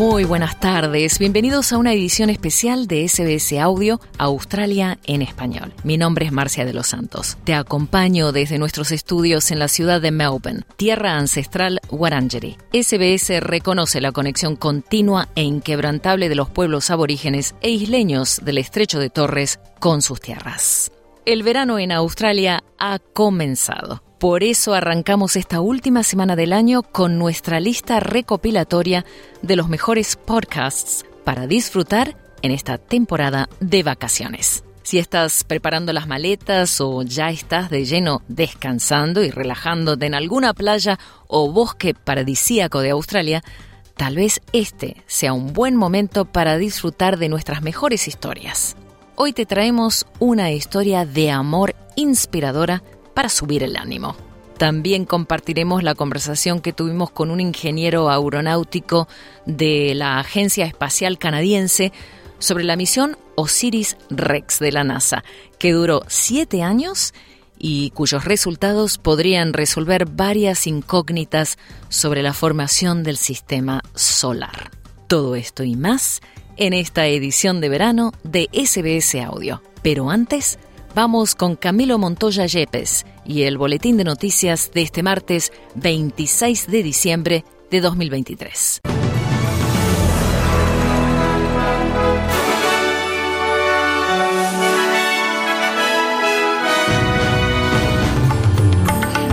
Muy buenas tardes, bienvenidos a una edición especial de SBS Audio Australia en español. Mi nombre es Marcia de los Santos. Te acompaño desde nuestros estudios en la ciudad de Melbourne, tierra ancestral Wurundjeri. SBS reconoce la conexión continua e inquebrantable de los pueblos aborígenes e isleños del estrecho de Torres con sus tierras. El verano en Australia ha comenzado. Por eso arrancamos esta última semana del año con nuestra lista recopilatoria de los mejores podcasts para disfrutar en esta temporada de vacaciones. Si estás preparando las maletas o ya estás de lleno descansando y relajándote en alguna playa o bosque paradisíaco de Australia, tal vez este sea un buen momento para disfrutar de nuestras mejores historias. Hoy te traemos una historia de amor inspiradora para subir el ánimo. También compartiremos la conversación que tuvimos con un ingeniero aeronáutico de la Agencia Espacial Canadiense sobre la misión Osiris Rex de la NASA, que duró siete años y cuyos resultados podrían resolver varias incógnitas sobre la formación del sistema solar. Todo esto y más en esta edición de verano de SBS Audio. Pero antes, Vamos con Camilo Montoya Yepes y el boletín de noticias de este martes 26 de diciembre de 2023.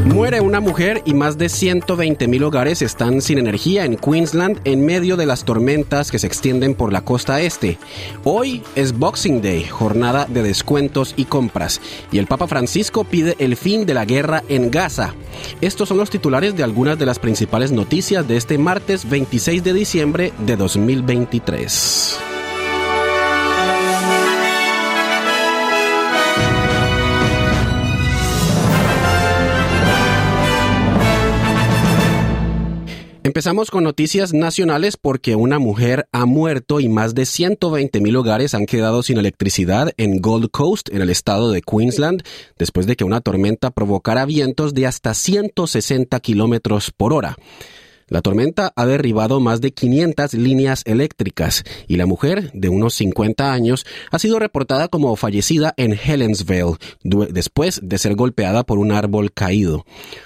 Muere una mujer y más de 120 mil hogares están sin energía en Queensland en medio de las tormentas que se extienden por la costa este. Hoy es Boxing Day, jornada de descuentos y compras, y el Papa Francisco pide el fin de la guerra en Gaza. Estos son los titulares de algunas de las principales noticias de este martes 26 de diciembre de 2023. Empezamos con noticias nacionales porque una mujer ha muerto y más de 120 mil hogares han quedado sin electricidad en Gold Coast, en el estado de Queensland, después de que una tormenta provocara vientos de hasta 160 kilómetros por hora. La tormenta ha derribado más de 500 líneas eléctricas y la mujer, de unos 50 años, ha sido reportada como fallecida en Helensville después de ser golpeada por un árbol caído.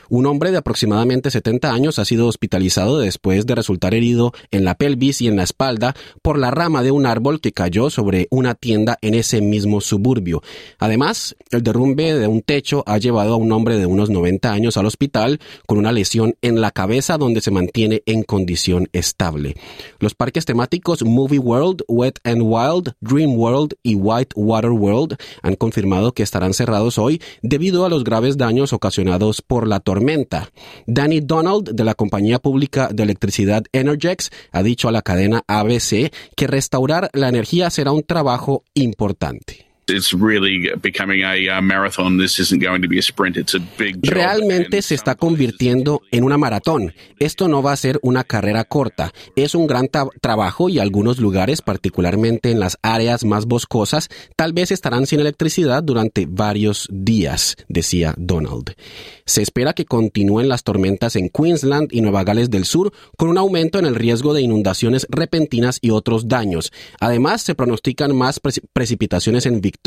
Un hombre de aproximadamente 70 años ha sido hospitalizado después de resultar herido en la pelvis y en la espalda por la rama de un árbol que cayó sobre una tienda en ese mismo suburbio. Además, el derrumbe de un techo ha llevado a un hombre de unos 90 años al hospital con una lesión en la cabeza donde se mantiene tiene en condición estable. Los parques temáticos Movie World, Wet and Wild, Dream World y White Water World han confirmado que estarán cerrados hoy debido a los graves daños ocasionados por la tormenta. Danny Donald de la compañía pública de electricidad Energex ha dicho a la cadena ABC que restaurar la energía será un trabajo importante. Realmente se está convirtiendo en una maratón. Esto no va a ser una carrera corta. Es un gran trabajo y algunos lugares, particularmente en las áreas más boscosas, tal vez estarán sin electricidad durante varios días, decía Donald. Se espera que continúen las tormentas en Queensland y Nueva Gales del Sur con un aumento en el riesgo de inundaciones repentinas y otros daños. Además, se pronostican más precipitaciones en Victoria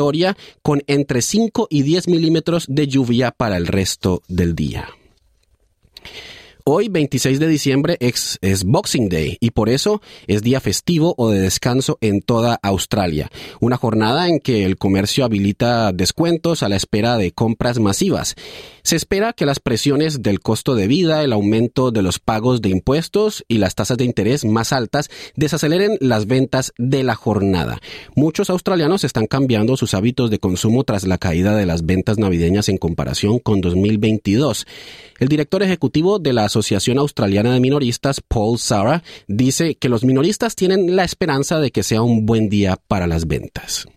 con entre 5 y 10 milímetros de lluvia para el resto del día. Hoy, 26 de diciembre, es, Boxing Day y por eso es día festivo o de descanso en toda Australia. Una jornada en que el comercio habilita descuentos a la espera de compras masivas. Se espera que las presiones del costo de vida, el aumento de los pagos de impuestos y las tasas de interés más altas desaceleren las ventas de la jornada. Muchos australianos están cambiando sus hábitos de consumo tras la caída de las ventas navideñas en comparación con 2022. El director ejecutivo de la Asociación Australiana de Minoristas, Paul Sara, dice que los minoristas tienen la esperanza de que sea un buen día para las ventas.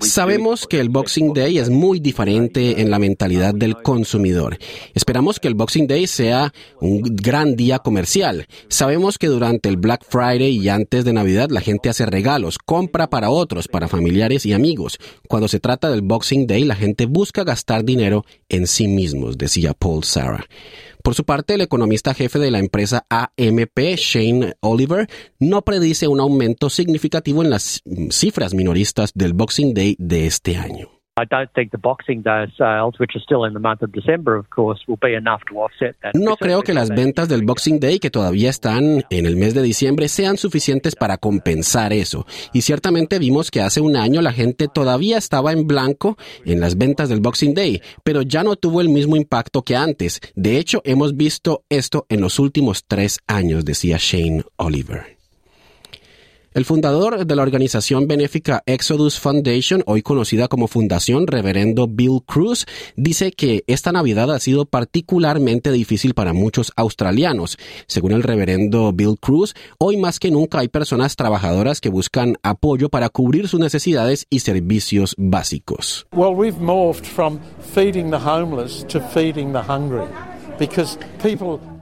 Sabemos que el Boxing Day es muy diferente en la mentalidad del consumidor. Esperamos que el Boxing Day sea un gran día comercial. Sabemos que durante el Black Friday y antes de Navidad la gente hace regalos, compra para otros, para familiares y amigos. Cuando se trata del Boxing Day, la gente busca gastar dinero en sí mismos, decía Paul Sarah. Por su parte, el economista jefe de la empresa AMP, Shane Oliver, no predice un aumento significativo en las cifras minoristas del Boxing Day de este año. No creo que las ventas del Boxing Day, que todavía están en el mes de diciembre, sean suficientes para compensar eso. Y ciertamente vimos que hace un año la gente todavía estaba en blanco en las ventas del Boxing Day, pero ya no tuvo el mismo impacto que antes. De hecho, hemos visto esto en los últimos tres años, decía Shane Oliver. El fundador de la organización benéfica Exodus Foundation, hoy conocida como Fundación Reverendo Bill Cruz, dice que esta Navidad ha sido particularmente difícil para muchos australianos. Según el reverendo Bill Cruz, hoy más que nunca hay personas trabajadoras que buscan apoyo para cubrir sus necesidades y servicios básicos. Well, we've morphed from feeding the homeless to feeding the hungry.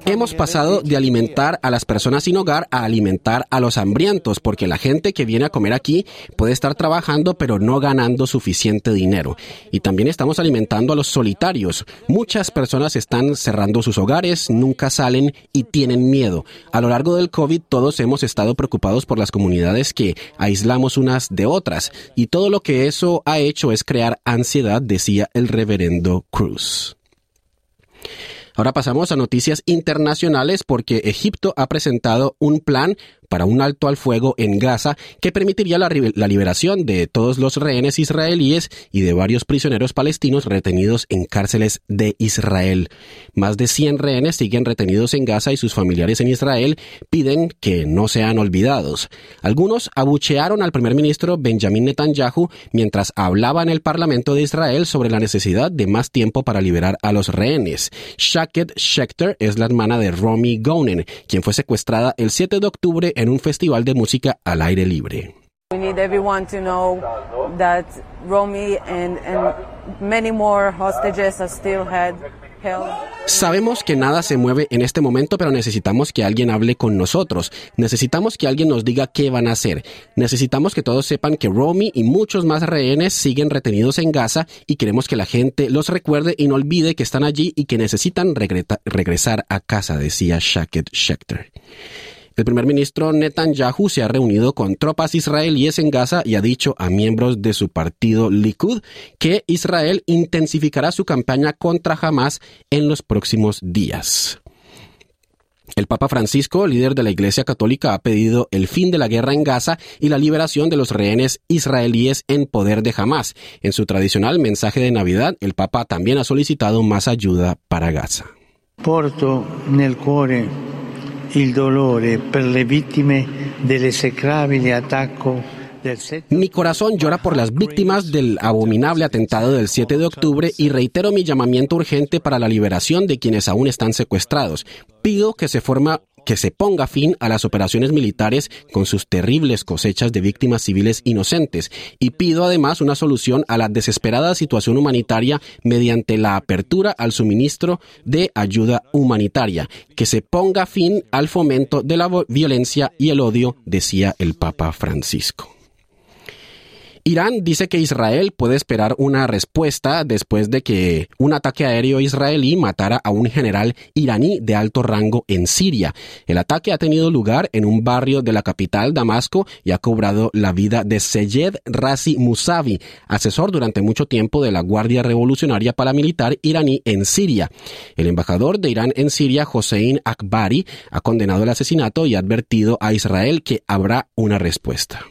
Hemos pasado de alimentar a las personas sin hogar a alimentar a los hambrientos, porque la gente que viene a comer aquí puede estar trabajando pero no ganando suficiente dinero. Y también estamos alimentando a los solitarios. Muchas personas están cerrando sus hogares, nunca salen y tienen miedo. A lo largo del COVID todos hemos estado preocupados por las comunidades que aislamos unas de otras, y todo lo que eso ha hecho es crear ansiedad, decía el reverendo Cruz. Ahora pasamos a noticias internacionales porque Egipto ha presentado un plan para un alto al fuego en Gaza que permitiría la, liberación de todos los rehenes israelíes y de varios prisioneros palestinos retenidos en cárceles de Israel. Más de 100 rehenes siguen retenidos en Gaza y sus familiares en Israel piden que no sean olvidados. Algunos abuchearon al primer ministro Benjamin Netanyahu mientras hablaba en el Parlamento de Israel sobre la necesidad de más tiempo para liberar a los rehenes. Shaket Schechter es la hermana de Romy Gonen, quien fue secuestrada el 7 de octubre en un festival de música al aire libre. We need everyone to know that Romy and, and many more hostages are still held. Sabemos que nada se mueve en este momento, pero necesitamos que alguien hable con nosotros. Necesitamos que alguien nos diga qué van a hacer. Necesitamos que todos sepan que Romy y muchos más rehenes siguen retenidos en Gaza y queremos que la gente los recuerde y no olvide que están allí y que necesitan regresar a casa, decía Shaket Schechter. El primer ministro Netanyahu se ha reunido con tropas israelíes en Gaza y ha dicho a miembros de su partido Likud que Israel intensificará su campaña contra Hamas en los próximos días. El Papa Francisco, líder de la Iglesia Católica, ha pedido el fin de la guerra en Gaza y la liberación de los rehenes israelíes en poder de Hamas. En su tradicional mensaje de Navidad, el Papa también ha solicitado más ayuda para Gaza. Porto nel cuore il dolore per le vittime dell'esecrabile attacco Mi corazón llora por las víctimas del abominable atentado del 7 de octubre y reitero mi llamamiento urgente para la liberación de quienes aún están secuestrados. Pido que se forma que se ponga fin a las operaciones militares con sus terribles cosechas de víctimas civiles inocentes y pido además una solución a la desesperada situación humanitaria mediante la apertura al suministro de ayuda humanitaria, que se ponga fin al fomento de la violencia y el odio, decía el Papa Francisco. Irán dice que Israel puede esperar una respuesta después de que un ataque aéreo israelí matara a un general iraní de alto rango en Siria. El ataque ha tenido lugar en un barrio de la capital, Damasco, y ha cobrado la vida de Seyed Razi Musavi, asesor durante mucho tiempo de la Guardia Revolucionaria Paramilitar iraní en Siria. El embajador de Irán en Siria, Hossein Akbari, ha condenado el asesinato y ha advertido a Israel que habrá una respuesta.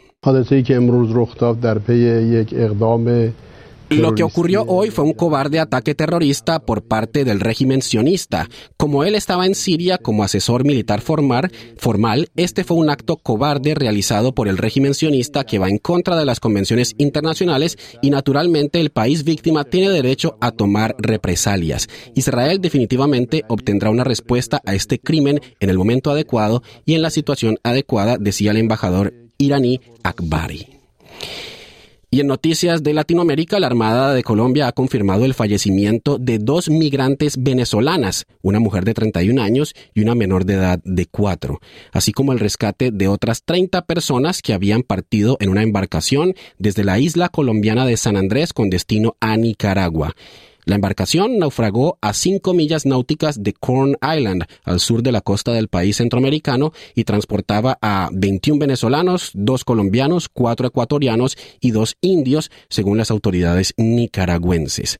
Lo que ocurrió hoy fue un cobarde ataque terrorista por parte del régimen sionista. Como él estaba en Siria como asesor militar formal, formal, este fue un acto cobarde realizado por el régimen sionista que va en contra de las convenciones internacionales y naturalmente el país víctima tiene derecho a tomar represalias. Israel definitivamente obtendrá una respuesta a este crimen en el momento adecuado y en la situación adecuada, decía el embajador iraní Akbari. Y en noticias de Latinoamérica, la Armada de Colombia ha confirmado el fallecimiento de dos migrantes venezolanas, una mujer de 31 años y una menor de edad de 4, así como el rescate de otras 30 personas que habían partido en una embarcación desde la isla colombiana de San Andrés con destino a Nicaragua. La embarcación naufragó a cinco millas náuticas de Corn Island, al sur de la costa del país centroamericano, y transportaba a 21 venezolanos, dos colombianos, cuatro ecuatorianos y dos indios, según las autoridades nicaragüenses.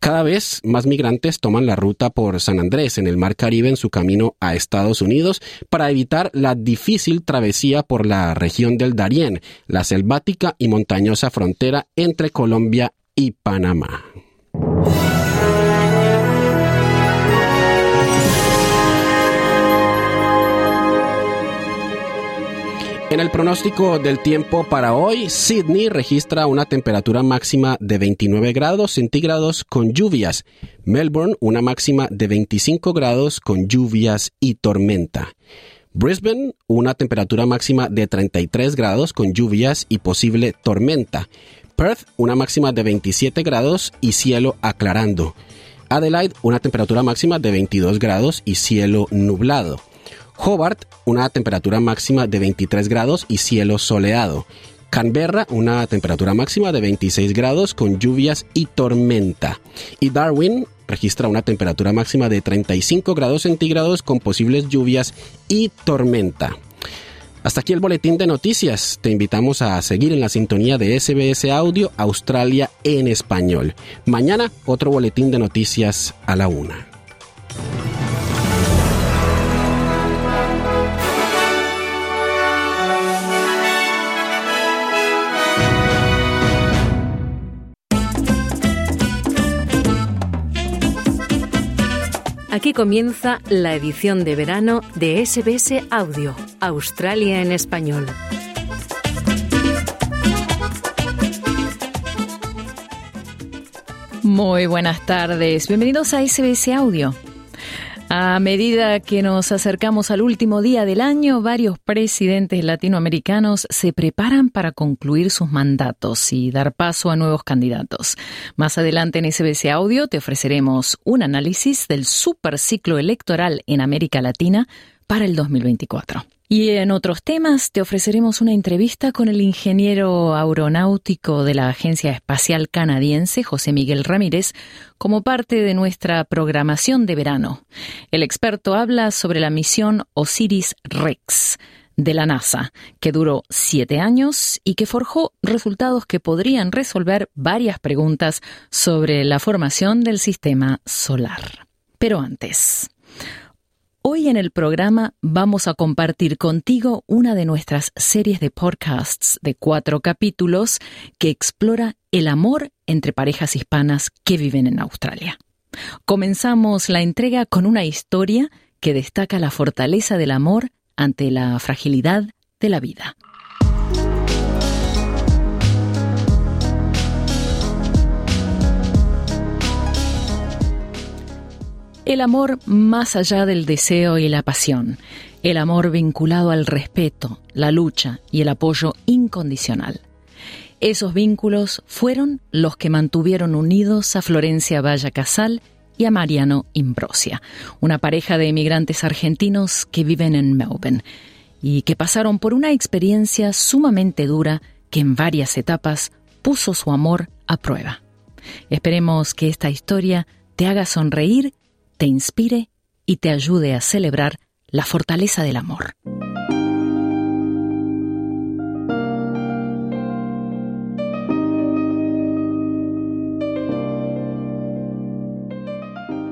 Cada vez más migrantes toman la ruta por San Andrés, en el Mar Caribe, en su camino a Estados Unidos, para evitar la difícil travesía por la región del Darién, la selvática y montañosa frontera entre Colombia y Panamá. En el pronóstico del tiempo para hoy, Sydney registra una temperatura máxima de 29 grados centígrados con lluvias. Melbourne una máxima de 25 grados con lluvias y tormenta. Brisbane una temperatura máxima de 33 grados con lluvias y posible tormenta. Perth una máxima de 27 grados y cielo aclarando. Adelaide una temperatura máxima de 22 grados y cielo nublado. Hobart, una temperatura máxima de 23 grados y cielo soleado. Canberra, una temperatura máxima de 26 grados con lluvias y tormenta. Y Darwin registra una temperatura máxima de 35 grados centígrados con posibles lluvias y tormenta. Hasta aquí el boletín de noticias. Te invitamos a seguir en la sintonía de SBS Audio Australia en español. Mañana otro boletín de noticias a la una. Aquí comienza la edición de verano de SBS Audio, Australia en español. Muy buenas tardes, bienvenidos a SBS Audio. A medida que nos acercamos al último día del año, varios presidentes latinoamericanos se preparan para concluir sus mandatos y dar paso a nuevos candidatos. Más adelante en SBC Audio te ofreceremos un análisis del superciclo electoral en América Latina para el 2024. Y en otros temas te ofreceremos una entrevista con el ingeniero aeronáutico de la Agencia Espacial Canadiense, José Miguel Ramírez, como parte de nuestra programación de verano. El experto habla sobre la misión Osiris Rex de la NASA, que duró siete años y que forjó resultados que podrían resolver varias preguntas sobre la formación del sistema solar. Pero antes, Hoy en el programa vamos a compartir contigo una de nuestras series de podcasts de cuatro capítulos que explora el amor entre parejas hispanas que viven en Australia. Comenzamos la entrega con una historia que destaca la fortaleza del amor ante la fragilidad de la vida. El amor más allá del deseo y la pasión. El amor vinculado al respeto, la lucha y el apoyo incondicional. Esos vínculos fueron los que mantuvieron unidos a Florencia Valla Casal y a Mariano Imbrosia, una pareja de emigrantes argentinos que viven en Melbourne y que pasaron por una experiencia sumamente dura que en varias etapas puso su amor a prueba. Esperemos que esta historia te haga sonreír te inspire y te ayude a celebrar la fortaleza del amor.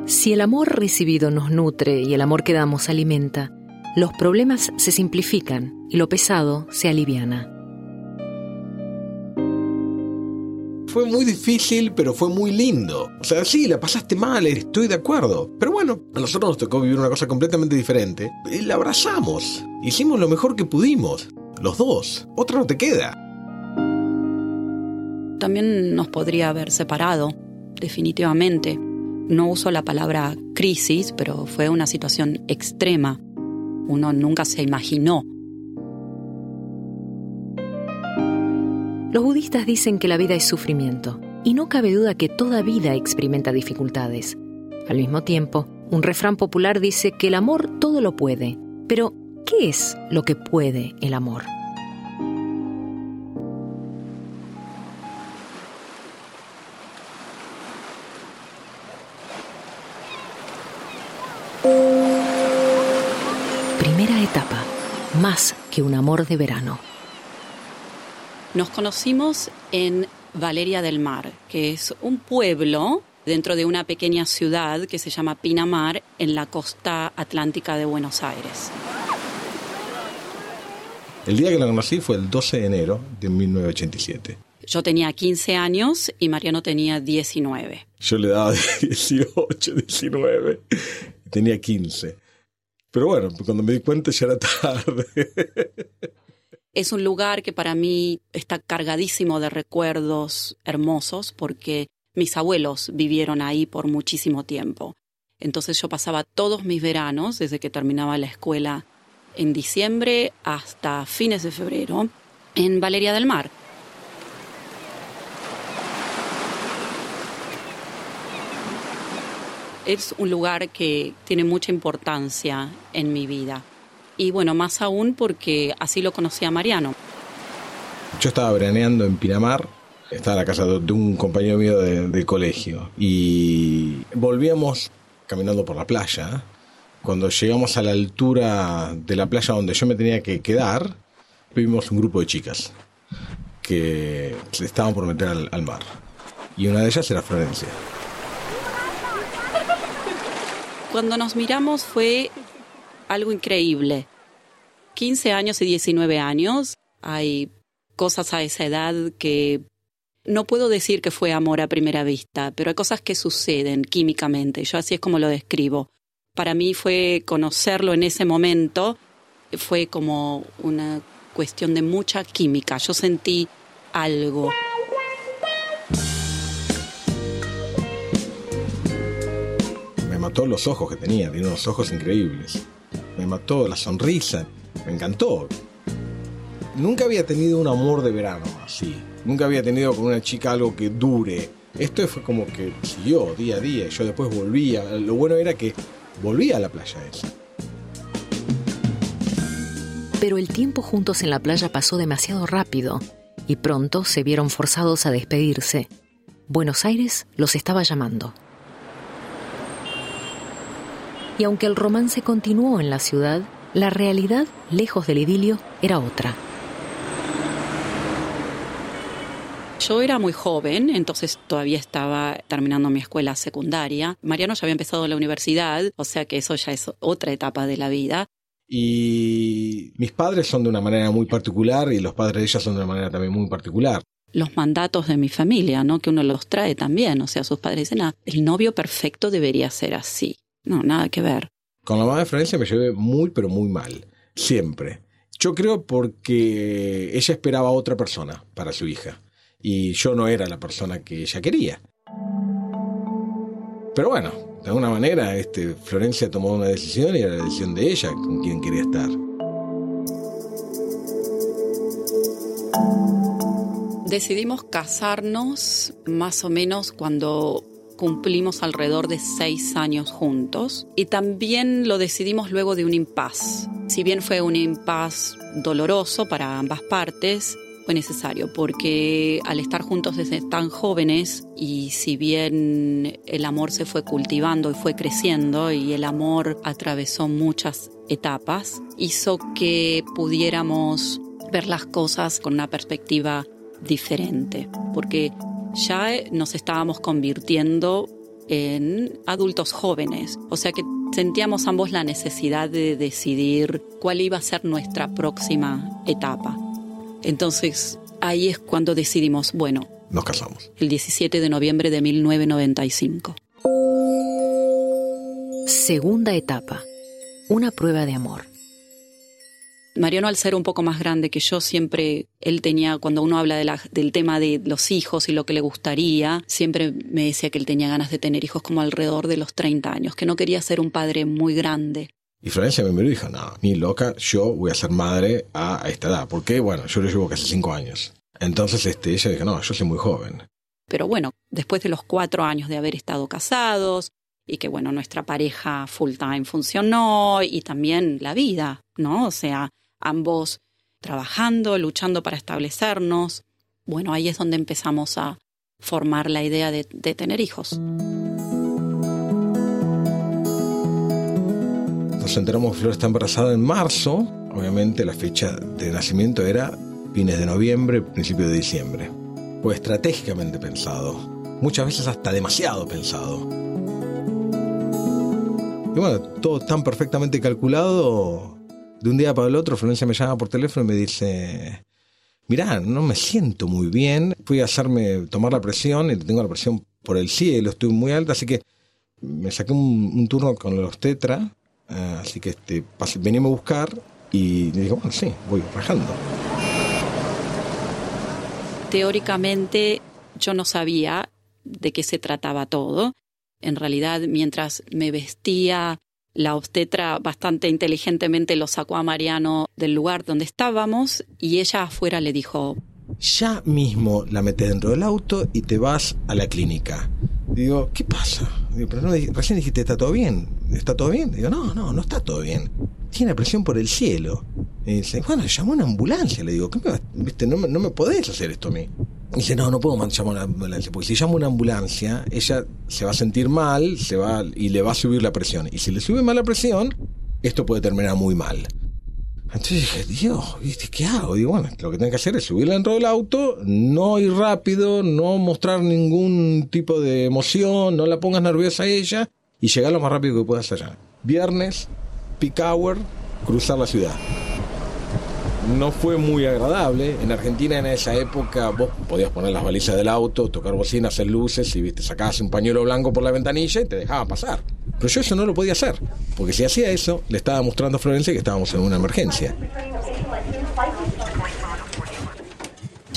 Si el amor recibido nos nutre y el amor que damos alimenta, los problemas se simplifican y lo pesado se aliviana. Fue muy difícil, pero fue muy lindo. O sea, sí, la pasaste mal, estoy de acuerdo. Pero bueno, a nosotros nos tocó vivir una cosa completamente diferente. Y la abrazamos. Hicimos lo mejor que pudimos. Los dos. Otra no te queda. También nos podría haber separado, definitivamente. No uso la palabra crisis, pero fue una situación extrema. Uno nunca se imaginó Los budistas dicen que la vida es sufrimiento, y no cabe duda que toda vida experimenta dificultades. Al mismo tiempo, un refrán popular dice que el amor todo lo puede. Pero, ¿qué es lo que puede el amor? Primera etapa, más que un amor de verano. Nos conocimos en Valeria del Mar, que es un pueblo dentro de una pequeña ciudad que se llama Pinamar en la costa atlántica de Buenos Aires. El día que la conocí fue el 12 de enero de 1987. Yo tenía 15 años y Mariano tenía 19. Yo le daba 18, 19. Tenía 15. Pero bueno, cuando me di cuenta ya era tarde. Es un lugar que para mí está cargadísimo de recuerdos hermosos porque mis abuelos vivieron ahí por muchísimo tiempo. Entonces yo pasaba todos mis veranos, desde que terminaba la escuela en diciembre hasta fines de febrero, en Valeria del Mar. Es un lugar que tiene mucha importancia en mi vida y bueno, más aún porque así lo conocí a Mariano. Yo estaba veraneando en Pinamar, estaba en la casa de un compañero mío de, colegio y volvíamos caminando por la playa. Cuando llegamos a la altura de la playa donde yo me tenía que quedar, vimos un grupo de chicas que se estaban por meter al, al mar. Y una de ellas era Florencia. Cuando nos miramos fue algo increíble. 15 años y 19 años, hay cosas a esa edad que no puedo decir que fue amor a primera vista, pero hay cosas que suceden químicamente. Yo así es como lo describo. Para mí fue conocerlo en ese momento, fue como una cuestión de mucha química. Yo sentí algo. Me mató los ojos que tenía, tenía unos ojos increíbles me mató la sonrisa, me encantó. Nunca había tenido un amor de verano así, nunca había tenido con una chica algo que dure. Esto fue como que siguió día a día, yo después volvía. Lo bueno era que volvía a la playa esa. Pero el tiempo juntos en la playa pasó demasiado rápido y pronto se vieron forzados a despedirse. Buenos Aires los estaba llamando y aunque el romance continuó en la ciudad, la realidad, lejos del idilio, era otra. Yo era muy joven, entonces todavía estaba terminando mi escuela secundaria. Mariano ya había empezado la universidad, o sea que eso ya es otra etapa de la vida. Y mis padres son de una manera muy particular y los padres de ella son de una manera también muy particular. Los mandatos de mi familia, ¿no? Que uno los trae también, o sea, sus padres dicen, ah, el novio perfecto debería ser así. No, nada que ver. Con la mamá de Florencia me llevé muy, pero muy mal. Siempre. Yo creo porque ella esperaba a otra persona para su hija. Y yo no era la persona que ella quería. Pero bueno, de alguna manera este, Florencia tomó una decisión y era la decisión de ella con quien quería estar. Decidimos casarnos más o menos cuando cumplimos alrededor de seis años juntos y también lo decidimos luego de un impas. Si bien fue un impas doloroso para ambas partes, fue necesario porque al estar juntos desde tan jóvenes y si bien el amor se fue cultivando y fue creciendo y el amor atravesó muchas etapas, hizo que pudiéramos ver las cosas con una perspectiva diferente, porque ya nos estábamos convirtiendo en adultos jóvenes, o sea que sentíamos ambos la necesidad de decidir cuál iba a ser nuestra próxima etapa. Entonces ahí es cuando decidimos, bueno, nos casamos. El 17 de noviembre de 1995. Segunda etapa. Una prueba de amor. Mariano, al ser un poco más grande que yo, siempre, él tenía, cuando uno habla de la, del tema de los hijos y lo que le gustaría, siempre me decía que él tenía ganas de tener hijos como alrededor de los 30 años, que no quería ser un padre muy grande. Y Florencia me miró y dijo, no, ni loca, yo voy a ser madre a esta edad. Porque, bueno, yo lo llevo casi cinco años. Entonces este, ella dijo, no, yo soy muy joven. Pero bueno, después de los cuatro años de haber estado casados y que, bueno, nuestra pareja full time funcionó y también la vida, ¿no? O sea, ambos trabajando, luchando para establecernos. Bueno, ahí es donde empezamos a formar la idea de, tener hijos. Nos enteramos Flor está embarazada en marzo. Obviamente la fecha de nacimiento era fines de noviembre, principio de diciembre. Fue estratégicamente pensado. Muchas veces hasta demasiado pensado. Y bueno, todo tan perfectamente calculado. De un día para el otro, Florencia me llama por teléfono y me dice, mirá, no me siento muy bien. Fui a hacerme tomar la presión y tengo la presión por el cielo, estoy muy alta, así que me saqué un, turno con los tetra, uh, así que este, a buscar y digo, sí, voy rajando. Teóricamente yo no sabía de qué se trataba todo. En realidad, mientras me vestía, la obstetra bastante inteligentemente lo sacó a Mariano del lugar donde estábamos y ella afuera le dijo, ya mismo la metes dentro del auto y te vas a la clínica. Digo, ¿qué pasa? Recién dijiste, ¿está todo bien? ¿Está todo bien? Digo, no, no, no está todo bien. Tiene presión por el cielo. Y dice, bueno, llamó una ambulancia. Le digo, ¿qué me, viste, no, no me podés hacer esto a mí. Y dice, no, no puedo llamar una ambulancia, porque si llamo una ambulancia, ella se va a sentir mal se va, y le va a subir la presión. Y si le sube mal la presión, esto puede terminar muy mal. Entonces dije, Dios, ¿viste qué hago? Digo, bueno, lo que tengo que hacer es subirla dentro del auto, no ir rápido, no mostrar ningún tipo de emoción, no la pongas nerviosa a ella y llegar lo más rápido que puedas allá. Viernes, peak hour, cruzar la ciudad. No fue muy agradable. En Argentina en esa época vos podías poner las balizas del auto, tocar bocinas, hacer luces y viste, sacabas un pañuelo blanco por la ventanilla y te dejaban pasar. Pero yo eso no lo podía hacer, porque si hacía eso, le estaba mostrando a Florencia que estábamos en una emergencia.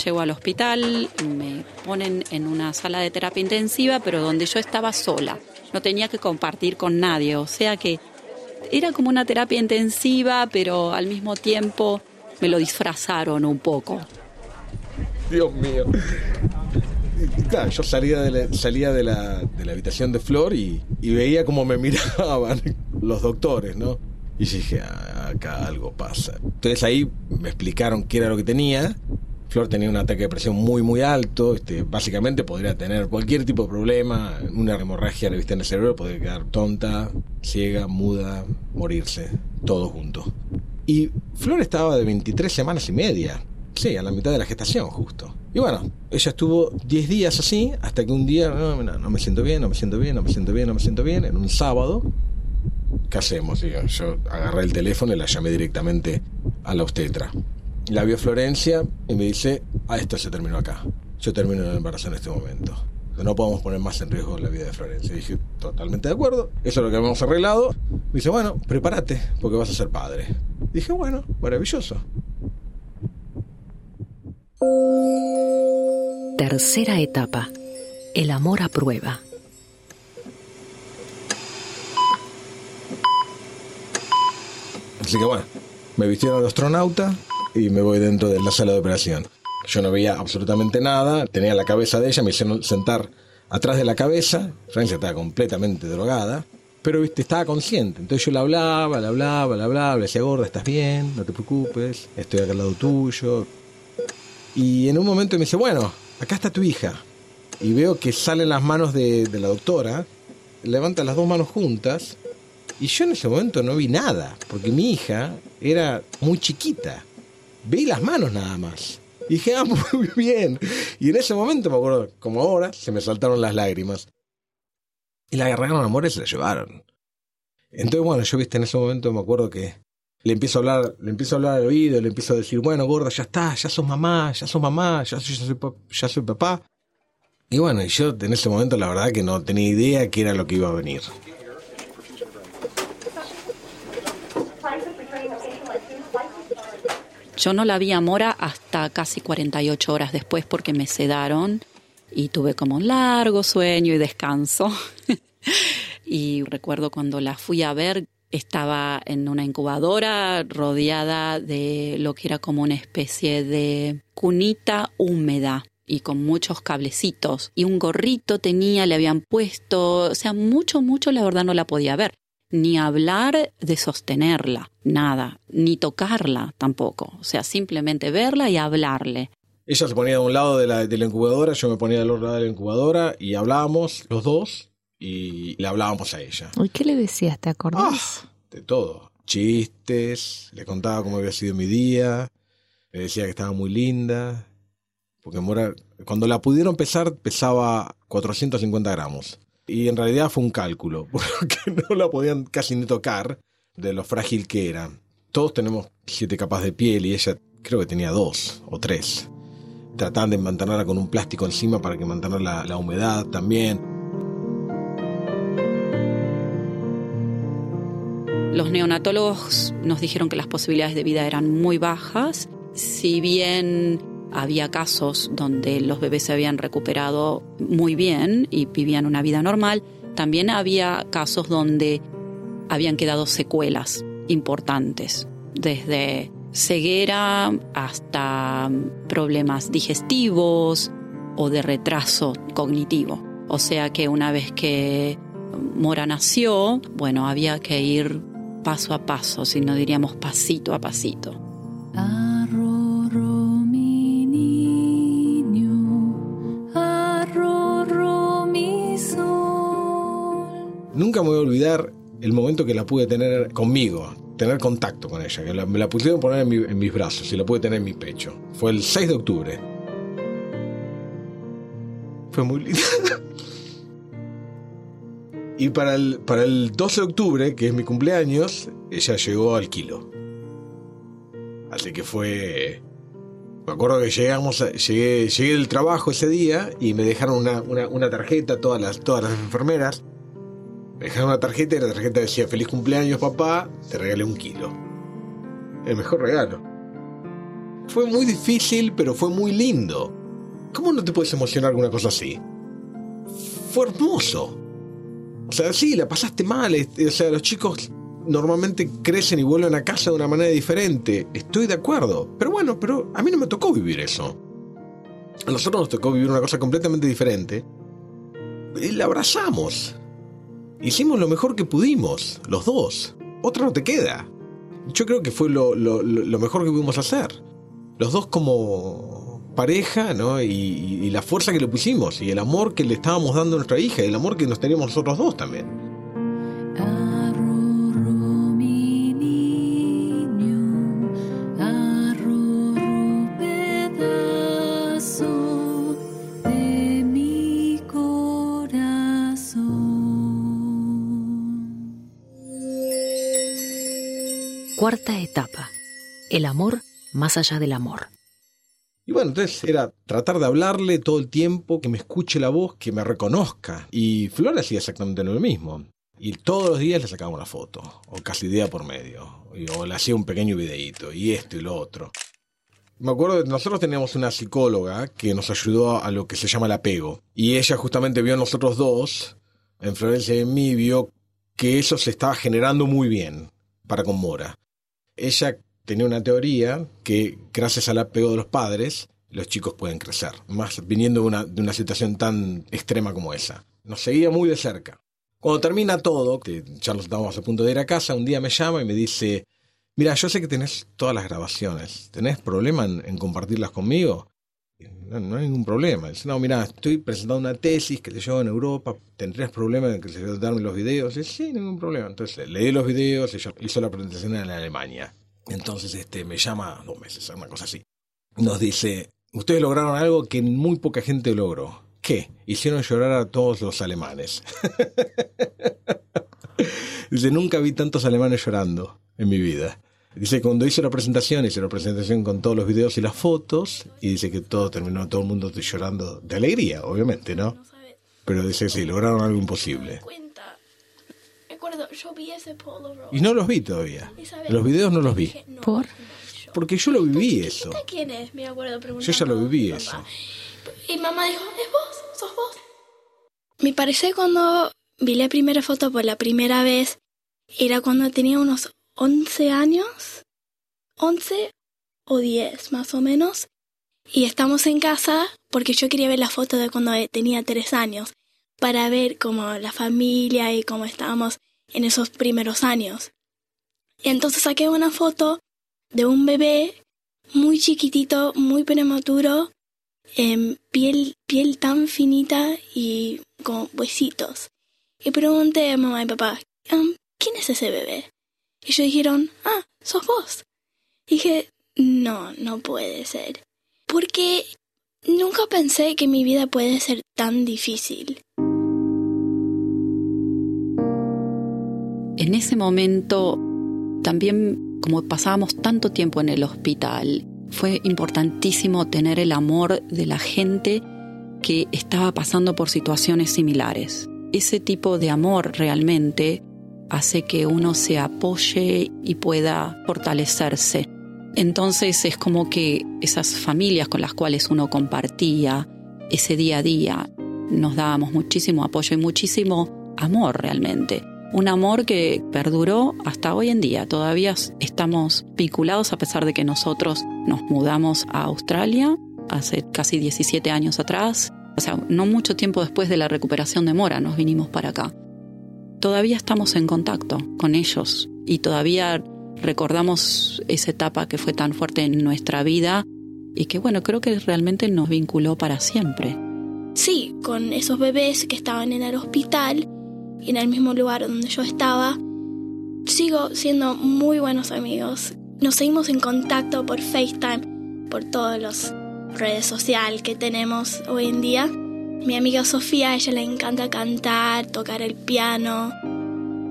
Llego al hospital, me ponen en una sala de terapia intensiva, pero donde yo estaba sola. No tenía que compartir con nadie, o sea que era como una terapia intensiva, pero al mismo tiempo me lo disfrazaron un poco. Dios mío. Claro, yo salía de la, salía de la, habitación de Flor y, veía cómo me miraban los doctores, ¿no? Y dije, ah, acá algo pasa. Entonces ahí me explicaron qué era lo que tenía. Flor tenía un ataque de presión muy, muy alto. Este, básicamente podría tener cualquier tipo de problema. Una hemorragia vista en el cerebro, podría quedar tonta, ciega, muda, morirse, todo junto. Y Flor estaba de 23 semanas y media. Sí, a la mitad de la gestación, justo. Y bueno, ella estuvo 10 días así, hasta que un día, no, me siento bien, no me siento bien, no me siento bien, no me siento bien, en un sábado. ¿Qué hacemos? Digo, yo agarré el teléfono y la llamé directamente a la obstetra. La vio Florencia y me dice, ah, esto se terminó acá. Yo termino el embarazo en este momento. No podemos poner más en riesgo la vida de Florencia. Y dije, totalmente de acuerdo, eso es lo que habíamos arreglado. Me dice, bueno, prepárate, porque vas a ser padre. Dije, bueno, maravilloso. Tercera etapa. El amor a prueba. Así que bueno, me vistieron de astronauta y me voy dentro de la sala de operación. Yo no veía absolutamente nada, tenía la cabeza de ella, me hicieron sentar atrás de la cabeza. Francia estaba completamente drogada, pero viste, estaba consciente. Entonces yo le hablaba, le hablaba, le hablaba, le decía, gorda, estás bien, no te preocupes, estoy acá al lado tuyo. Y en un momento me dice, bueno, acá está tu hija. Y veo que salen las manos de, la doctora, levanta las dos manos juntas, y yo en ese momento no vi nada, porque mi hija era muy chiquita. Vi las manos nada más. Y dije, ah, muy bien. Y en ese momento, me acuerdo, como ahora, se me saltaron las lágrimas. Y la agarraron a amor y se la llevaron. Entonces, bueno, yo viste, en ese momento me acuerdo que le empiezo a hablar, le empiezo a hablar al oído, le empiezo a decir, bueno, gorda, ya está, ya sos mamá, ya sos mamá, ya, ya, soy, ya soy papá. Y bueno, yo en ese momento la verdad que no tenía idea qué era lo que iba a venir. Yo no la vi a Mora hasta casi 48 horas después porque me sedaron y tuve como un largo sueño y descanso. y recuerdo cuando la fui a ver, estaba en una incubadora rodeada de lo que era como una especie de cunita húmeda y con muchos cablecitos. Y un gorrito tenía, le habían puesto, o sea, mucho, mucho la verdad no la podía ver ni hablar de sostenerla, nada, ni tocarla tampoco, o sea, simplemente verla y hablarle. Ella se ponía de un lado de la, incubadora, yo me ponía del otro lado de la incubadora y hablábamos los dos y le hablábamos a ella. ¿Y qué le decías? ¿Te acordás? Ah, de todo. Chistes, le contaba cómo había sido mi día, le decía que estaba muy linda, porque Mora, cuando la pudieron pesar pesaba 450 gramos. Y en realidad fue un cálculo, porque no la podían casi ni tocar de lo frágil que era. Todos tenemos siete capas de piel y ella creo que tenía dos o tres. Trataban de mantenerla con un plástico encima para que mantenga la, humedad también. Los neonatólogos nos dijeron que las posibilidades de vida eran muy bajas. Si bien había casos donde los bebés se habían recuperado muy bien y vivían una vida normal. También había casos donde habían quedado secuelas importantes, desde ceguera hasta problemas digestivos o de retraso cognitivo. O sea que una vez que Mora nació, bueno, había que ir paso a paso, si no diríamos pasito a pasito. Nunca me voy a olvidar el momento que la pude tener conmigo, tener contacto con ella, que me la pusieron poner en, mis brazos y la pude tener en mi pecho. Fue el 6 de octubre. Fue muy lindo. y para el, para el 12 de octubre, que es mi cumpleaños, ella llegó al kilo. Así que fue... Me acuerdo que llegamos, llegué, llegué del trabajo ese día y me dejaron una, una tarjeta todas las, todas las enfermeras me dejaron una tarjeta y la tarjeta decía, feliz cumpleaños papá, te regalé un kilo. El mejor regalo. Fue muy difícil, pero fue muy lindo. ¿Cómo no te puedes emocionar con una cosa así? Fue hermoso. O sea, sí, la pasaste mal. O sea, los chicos normalmente crecen y vuelven a casa de una manera diferente. Estoy de acuerdo. Pero bueno, pero a mí no me tocó vivir eso. A nosotros nos tocó vivir una cosa completamente diferente. Y la abrazamos. Hicimos lo mejor que pudimos, los dos. Otra no te queda. Yo creo que fue lo, mejor que pudimos hacer. Los dos como pareja, ¿no? Y, y, la fuerza que le pusimos, y el amor que le estábamos dando a nuestra hija, y el amor que nos teníamos nosotros dos también. Cuarta etapa. El amor más allá del amor. Y bueno, entonces era tratar de hablarle todo el tiempo, que me escuche la voz, que me reconozca. Y Flor hacía exactamente lo mismo. Y todos los días le sacaba una foto, o casi día por medio, o le hacía un pequeño videíto, y esto y lo otro. Me acuerdo que nosotros teníamos una psicóloga que nos ayudó a lo que se llama el apego. Y ella justamente vio a nosotros dos, en Florencia y en mí, vio que eso se estaba generando muy bien para con Mora ella tenía una teoría que gracias al apego de los padres, los chicos pueden crecer, más viniendo de una, de una situación tan extrema como esa. Nos seguía muy de cerca. Cuando termina todo, que ya estábamos a punto de ir a casa, un día me llama y me dice, mira, yo sé que tenés todas las grabaciones, ¿tenés problema en, compartirlas conmigo? No, hay ningún problema. Dice, no, mira, estoy presentando una tesis que te llevo en Europa, ¿tendrías problema en que se darme los videos? Dice, sí, ningún problema. Entonces leí los videos, ella hizo la presentación en Alemania. Entonces este, me llama dos meses, una cosa así. Nos dice, ustedes lograron algo que muy poca gente logró. ¿Qué? Hicieron llorar a todos los alemanes. Dice, nunca vi tantos alemanes llorando en mi vida. Dice cuando hizo la presentación, hizo la presentación con todos los videos y las fotos, y dice que todo terminó, todo el mundo llorando de alegría, obviamente, ¿no? Pero dice sí, lograron algo imposible. Acuerdo, yo vi ese Polaroid. Y no los vi todavía. Los videos no los vi. ¿Por? Porque yo lo viví eso. ¿Quién es? Me acuerdo Yo ya lo viví eso. Y mamá dijo, es vos, sos vos. Me parece cuando vi la primera foto por la primera vez, era cuando tenía unos 11 años, 11 o 10 más o menos, y estamos en casa porque yo quería ver la foto de cuando tenía 3 años, para ver cómo la familia y cómo estábamos en esos primeros años. Entonces saqué una foto de un bebé muy chiquitito, muy prematuro, en piel, piel tan finita y con huesitos. Y pregunté a mamá y papá, ¿quién es ese bebé? Y ellos dijeron, ah, sos vos. dije, no, no puede ser. Porque nunca pensé que mi vida puede ser tan difícil. En ese momento, también como pasábamos tanto tiempo en el hospital, fue importantísimo tener el amor de la gente que estaba pasando por situaciones similares. Ese tipo de amor realmente hace que uno se apoye y pueda fortalecerse. Entonces es como que esas familias con las cuales uno compartía ese día a día, nos dábamos muchísimo apoyo y muchísimo amor realmente. Un amor que perduró hasta hoy en día. Todavía estamos vinculados a pesar de que nosotros nos mudamos a Australia hace casi 17 años atrás. O sea, no mucho tiempo después de la recuperación de Mora nos vinimos para acá todavía estamos en contacto con ellos y todavía recordamos esa etapa que fue tan fuerte en nuestra vida y que bueno, creo que realmente nos vinculó para siempre. Sí, con esos bebés que estaban en el hospital en el mismo lugar donde yo estaba, sigo siendo muy buenos amigos. Nos seguimos en contacto por FaceTime, por todas las redes sociales que tenemos hoy en día. Mi amiga Sofía, a ella le encanta cantar, tocar el piano.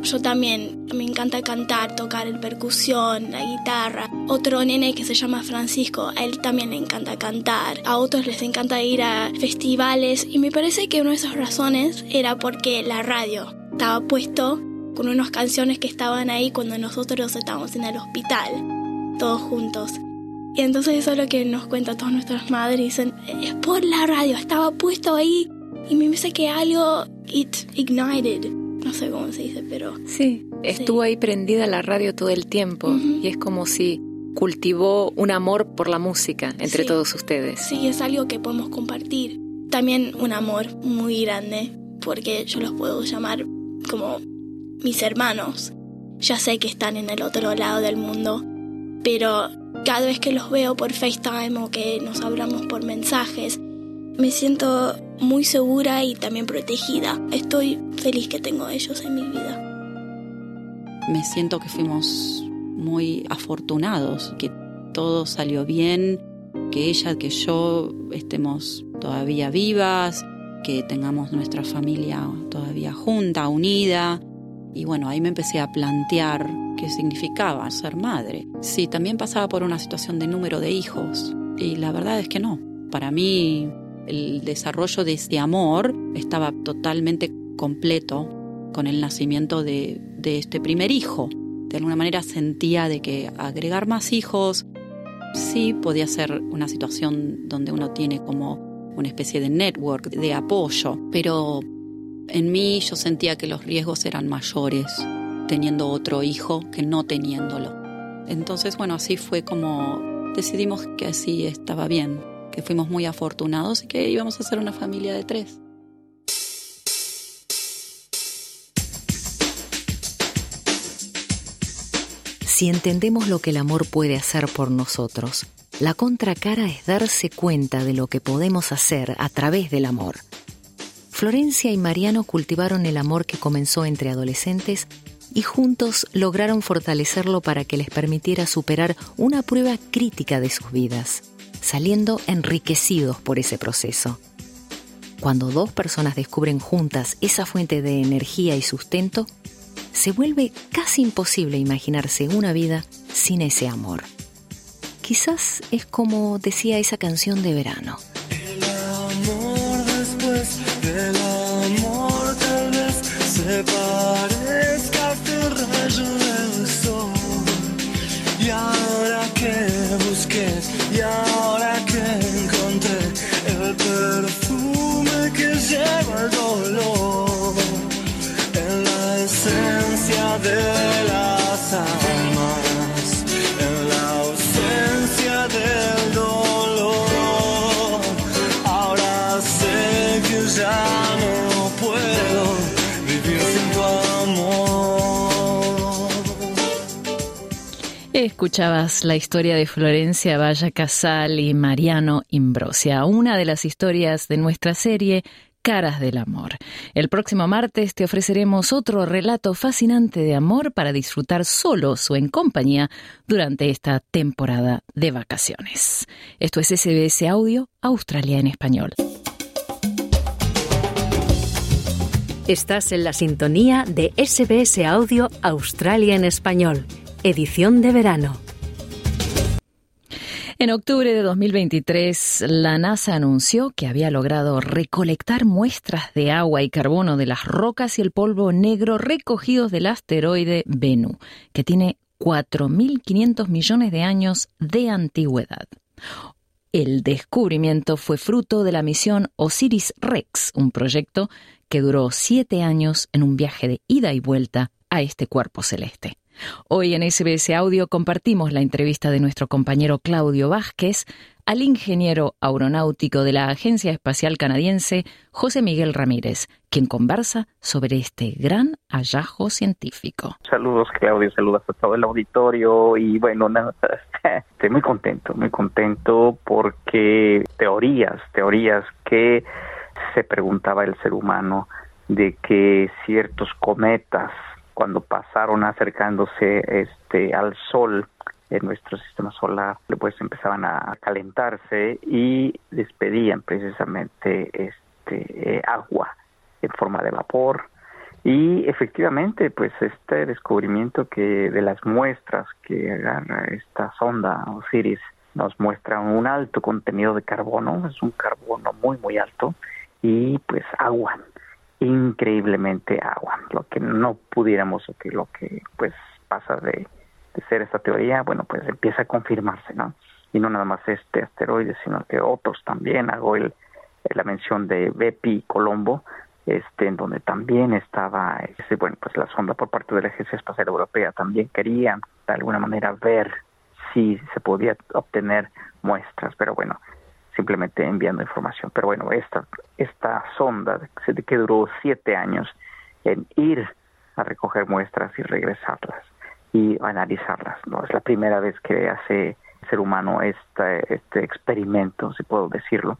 Yo también, me encanta cantar, tocar el percusión, la guitarra. Otro nene que se llama Francisco, a él también le encanta cantar. A otros les encanta ir a festivales y me parece que una de esas razones era porque la radio estaba puesto con unas canciones que estaban ahí cuando nosotros estábamos en el hospital, todos juntos. Y entonces eso es lo que nos cuenta todas nuestras madres. Dicen, es por la radio, estaba puesto ahí. Y me dice que algo, it ignited. No sé cómo se dice, pero... Sí, estuvo ahí prendida la radio todo el tiempo. Y es como si cultivó un amor por la música entre todos ustedes. Sí, es algo que podemos compartir. También un amor muy grande, porque yo los puedo llamar como mis hermanos. Ya sé que están en el otro lado del mundo, pero cada vez que los veo por FaceTime o que nos hablamos por mensajes, me siento muy segura y también protegida. Estoy feliz que tengo a ellos en mi vida. Me siento que fuimos muy afortunados, que todo salió bien, que ella, que yo estemos todavía vivas, que tengamos nuestra familia todavía junta, unida. Y bueno, ahí me empecé a plantear qué significaba ser madre. Sí, también pasaba por una situación de número de hijos. Y la verdad es que no. Para mí el desarrollo de ese amor estaba totalmente completo con el nacimiento de, de este primer hijo. De alguna manera sentía de que agregar más hijos sí podía ser una situación donde uno tiene como una especie de network de apoyo, pero en mí yo sentía que los riesgos eran mayores teniendo otro hijo que no teniéndolo. Entonces, bueno, así fue como decidimos que así estaba bien, que fuimos muy afortunados y que íbamos a ser una familia de tres. Si entendemos lo que el amor puede hacer por nosotros, la contracara es darse cuenta de lo que podemos hacer a través del amor. Florencia y Mariano cultivaron el amor que comenzó entre adolescentes y juntos lograron fortalecerlo para que les permitiera superar una prueba crítica de sus vidas, saliendo enriquecidos por ese proceso. Cuando dos personas descubren juntas esa fuente de energía y sustento, se vuelve casi imposible imaginarse una vida sin ese amor. Quizás es como decía esa canción de verano. El amor después del amor tal vez se Escuchabas la historia de Florencia Valla Casal y Mariano Imbrosia, una de las historias de nuestra serie Caras del Amor. El próximo martes te ofreceremos otro relato fascinante de amor para disfrutar solos o en compañía durante esta temporada de vacaciones. Esto es SBS Audio, Australia en español. Estás en la sintonía de SBS Audio Australia en español, edición de verano. En octubre de 2023, la NASA anunció que había logrado recolectar muestras de agua y carbono de las rocas y el polvo negro recogidos del asteroide Bennu, que tiene 4.500 millones de años de antigüedad. El descubrimiento fue fruto de la misión Osiris-Rex, un proyecto que duró siete años en un viaje de ida y vuelta a este cuerpo celeste. Hoy en SBS Audio compartimos la entrevista de nuestro compañero Claudio Vázquez al ingeniero aeronáutico de la Agencia Espacial Canadiense, José Miguel Ramírez, quien conversa sobre este gran hallazgo científico. Saludos Claudio, saludos a todo el auditorio y bueno, nada, estoy muy contento, muy contento porque teorías, teorías que se preguntaba el ser humano de que ciertos cometas cuando pasaron acercándose este al sol en nuestro sistema solar pues empezaban a calentarse y despedían precisamente este eh, agua en forma de vapor. Y efectivamente pues este descubrimiento que de las muestras que agarra esta sonda Osiris nos muestra un alto contenido de carbono es un carbono muy muy alto y pues agua increíblemente agua, lo que no pudiéramos, que lo que pues pasa de, ser esta teoría, bueno, pues empieza a confirmarse, ¿no? Y no nada más este asteroide, sino que otros también, hago el, la mención de Bepi Colombo, este, en donde también estaba, bueno, pues la sonda por parte de la Agencia Espacial Europea también quería de alguna manera ver si se podía obtener muestras, pero bueno, simplemente enviando información. Pero bueno, esta, esta sonda que duró siete años en ir a recoger muestras y regresarlas y analizarlas. No es la primera vez que hace el ser humano este, este experimento, si puedo decirlo.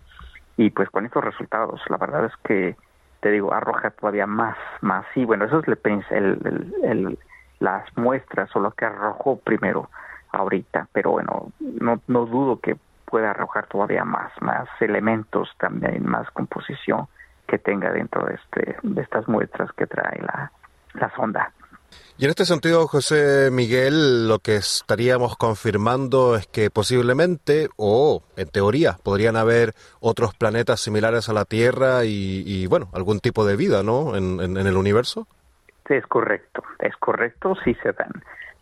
Y pues con estos resultados, la verdad es que te digo, arroja todavía más, más. Y bueno, eso es el, el, el, las muestras o lo que arrojó primero ahorita, pero bueno, no, no dudo que pueda arrojar todavía más, más elementos también, más composición que tenga dentro de, este, de estas muestras que trae la, la sonda. Y en este sentido, José Miguel, lo que estaríamos confirmando es que posiblemente, o en teoría, podrían haber otros planetas similares a la Tierra y, y bueno, algún tipo de vida, ¿no? En, en, en el universo. Es correcto, es correcto, sí se dan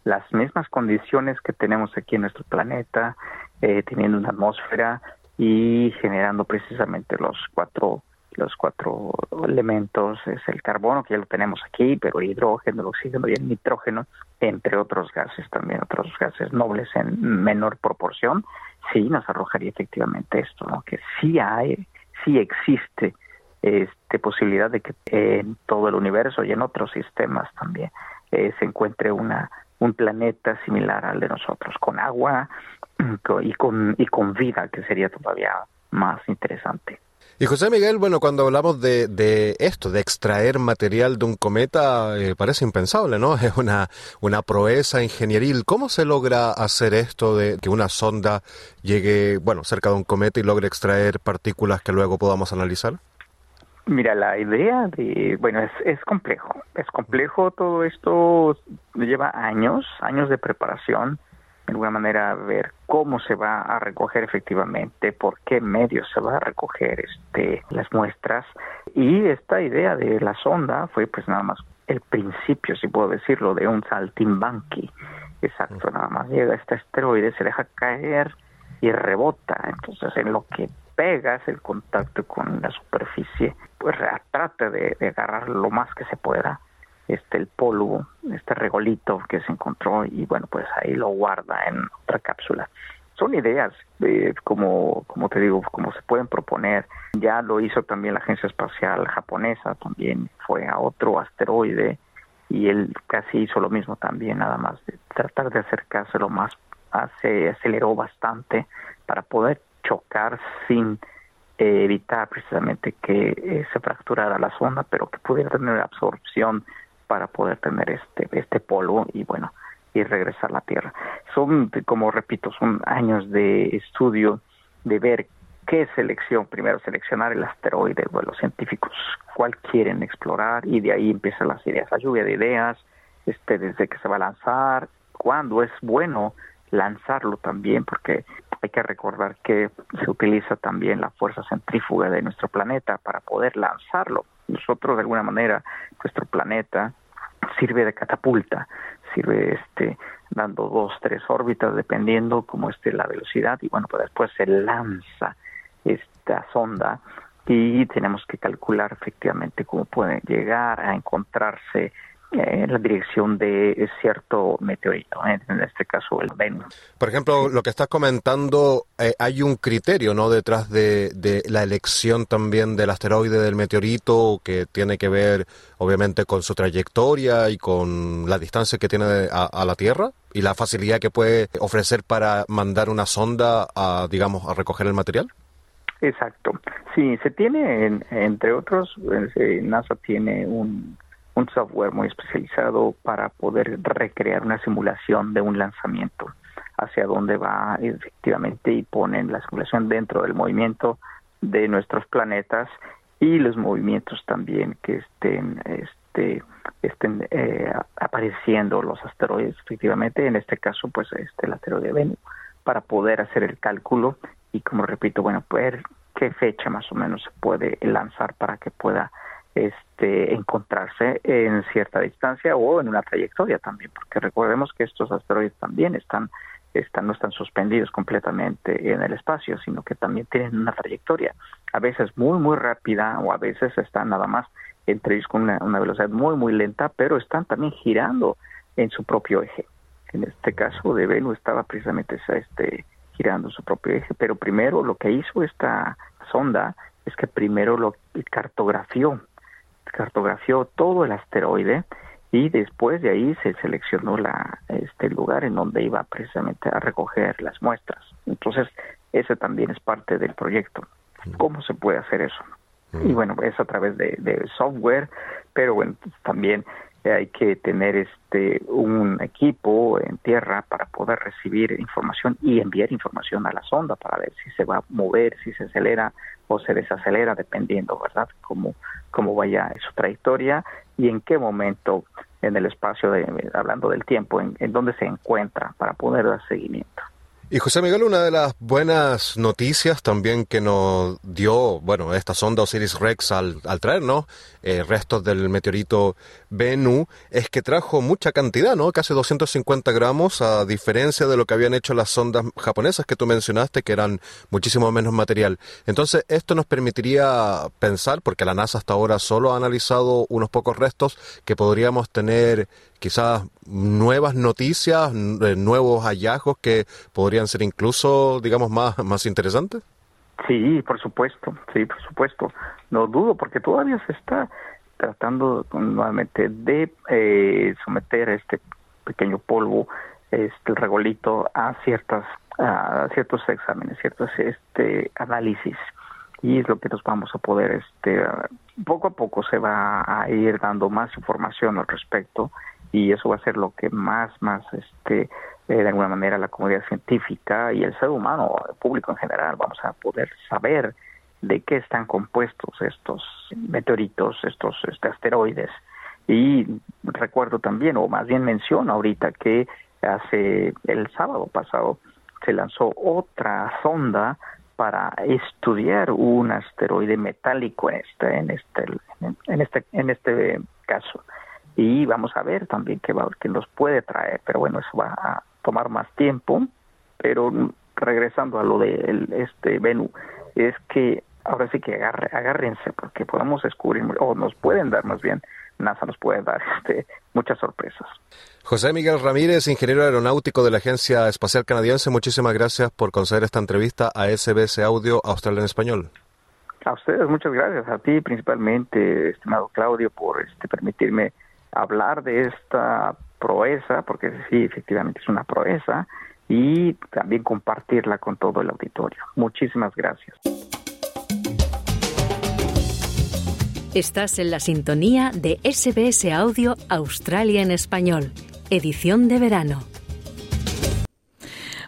las mismas condiciones que tenemos aquí en nuestro planeta, eh, teniendo una atmósfera y generando precisamente los cuatro los cuatro elementos es el carbono que ya lo tenemos aquí pero el hidrógeno el oxígeno y el nitrógeno entre otros gases también otros gases nobles en menor proporción sí nos arrojaría efectivamente esto ¿no? que sí hay sí existe este posibilidad de que en todo el universo y en otros sistemas también eh, se encuentre una un planeta similar al de nosotros, con agua y con, y con vida, que sería todavía más interesante. Y José Miguel, bueno, cuando hablamos de, de esto, de extraer material de un cometa, eh, parece impensable, ¿no? Es una, una proeza ingenieril. ¿Cómo se logra hacer esto de que una sonda llegue, bueno, cerca de un cometa y logre extraer partículas que luego podamos analizar? Mira, la idea de, bueno, es, es complejo, es complejo, todo esto lleva años, años de preparación, de alguna manera ver cómo se va a recoger efectivamente, por qué medios se va a recoger este las muestras y esta idea de la sonda fue pues nada más el principio, si puedo decirlo, de un saltimbanqui. Exacto, nada más llega este asteroide, se deja caer y rebota. Entonces, en lo que pegas el contacto con la superficie, pues trata de, agarrar lo más que se pueda este el polvo, este regolito que se encontró y bueno, pues ahí lo guarda en otra cápsula. Son ideas, eh, como, como te digo, como se pueden proponer. Ya lo hizo también la Agencia Espacial Japonesa, también fue a otro asteroide y él casi hizo lo mismo también, nada más tratar de acercarse lo más, se aceleró bastante para poder chocar sin eh, evitar precisamente que eh, se fracturara la sonda, pero que pudiera tener absorción para poder tener este este polvo y bueno y regresar a la Tierra. Son, como repito, son años de estudio de ver qué selección, primero seleccionar el asteroide, bueno, los científicos cuál quieren explorar y de ahí empiezan las ideas, la lluvia de ideas, este desde que se va a lanzar, cuándo es bueno lanzarlo también, porque hay que recordar que se utiliza también la fuerza centrífuga de nuestro planeta para poder lanzarlo. Nosotros, de alguna manera, nuestro planeta sirve de catapulta, sirve este dando dos, tres órbitas dependiendo cómo esté la velocidad y bueno, pues después se lanza esta sonda y tenemos que calcular efectivamente cómo puede llegar a encontrarse en la dirección de cierto meteorito, ¿eh? en este caso el Venus. Por ejemplo, lo que estás comentando, eh, hay un criterio no detrás de, de, la elección también del asteroide, del meteorito, que tiene que ver obviamente con su trayectoria y con la distancia que tiene a, a la Tierra y la facilidad que puede ofrecer para mandar una sonda a, digamos, a recoger el material. Exacto. Sí, se tiene, en, entre otros, eh, NASA tiene un un software muy especializado para poder recrear una simulación de un lanzamiento hacia dónde va efectivamente y ponen la simulación dentro del movimiento de nuestros planetas y los movimientos también que estén este estén eh, apareciendo los asteroides efectivamente. En este caso pues este el asteroide Venus para poder hacer el cálculo y como repito bueno ver qué fecha más o menos se puede lanzar para que pueda este, encontrarse en cierta distancia o en una trayectoria también, porque recordemos que estos asteroides también están, están, no están suspendidos completamente en el espacio, sino que también tienen una trayectoria, a veces muy, muy rápida o a veces están nada más entre ellos con una, velocidad muy, muy lenta, pero están también girando en su propio eje. En este caso de Venus estaba precisamente este, girando su propio eje, pero primero lo que hizo esta sonda es que primero lo cartografió cartografió todo el asteroide y después de ahí se seleccionó la, este lugar en donde iba precisamente a recoger las muestras. Entonces, ese también es parte del proyecto. ¿Cómo se puede hacer eso? Y bueno, es a través de, de software, pero bueno, también hay que tener este un equipo en tierra para poder recibir información y enviar información a la sonda para ver si se va a mover, si se acelera o se desacelera, dependiendo, ¿verdad?, cómo, cómo vaya su trayectoria y en qué momento en el espacio, de, hablando del tiempo, en, en dónde se encuentra para poder dar seguimiento. Y José Miguel, una de las buenas noticias también que nos dio, bueno, esta sonda Osiris Rex al, al traernos eh, restos del meteorito Bennu, es que trajo mucha cantidad, ¿no? Casi 250 gramos, a diferencia de lo que habían hecho las sondas japonesas que tú mencionaste, que eran muchísimo menos material. Entonces, esto nos permitiría pensar, porque la NASA hasta ahora solo ha analizado unos pocos restos, que podríamos tener quizás nuevas noticias, eh, nuevos hallazgos que podrían ser incluso, digamos, más, más interesantes? Sí, por supuesto, sí, por supuesto. No dudo, porque todavía se está tratando nuevamente de eh, someter este pequeño polvo, este regolito, a ciertas a ciertos exámenes, ciertos este análisis y es lo que nos vamos a poder este poco a poco se va a ir dando más información al respecto y eso va a ser lo que más, más, este, eh, de alguna manera la comunidad científica y el ser humano, el público en general, vamos a poder saber de qué están compuestos estos meteoritos, estos este, asteroides. Y recuerdo también, o más bien menciono ahorita, que hace el sábado pasado se lanzó otra sonda para estudiar un asteroide metálico en este en este en este en este caso y vamos a ver también qué va que nos puede traer pero bueno eso va a tomar más tiempo pero regresando a lo de este Venus es que ahora sí que agarre, agárrense porque podamos descubrir o nos pueden dar más bien NASA nos puede dar este, muchas sorpresas. José Miguel Ramírez, ingeniero aeronáutico de la Agencia Espacial Canadiense, muchísimas gracias por conceder esta entrevista a SBS Audio Australia en Español. A ustedes, muchas gracias. A ti principalmente, estimado Claudio, por este, permitirme hablar de esta proeza, porque sí, efectivamente es una proeza, y también compartirla con todo el auditorio. Muchísimas gracias. Estás en la sintonía de SBS Audio Australia en Español, edición de verano.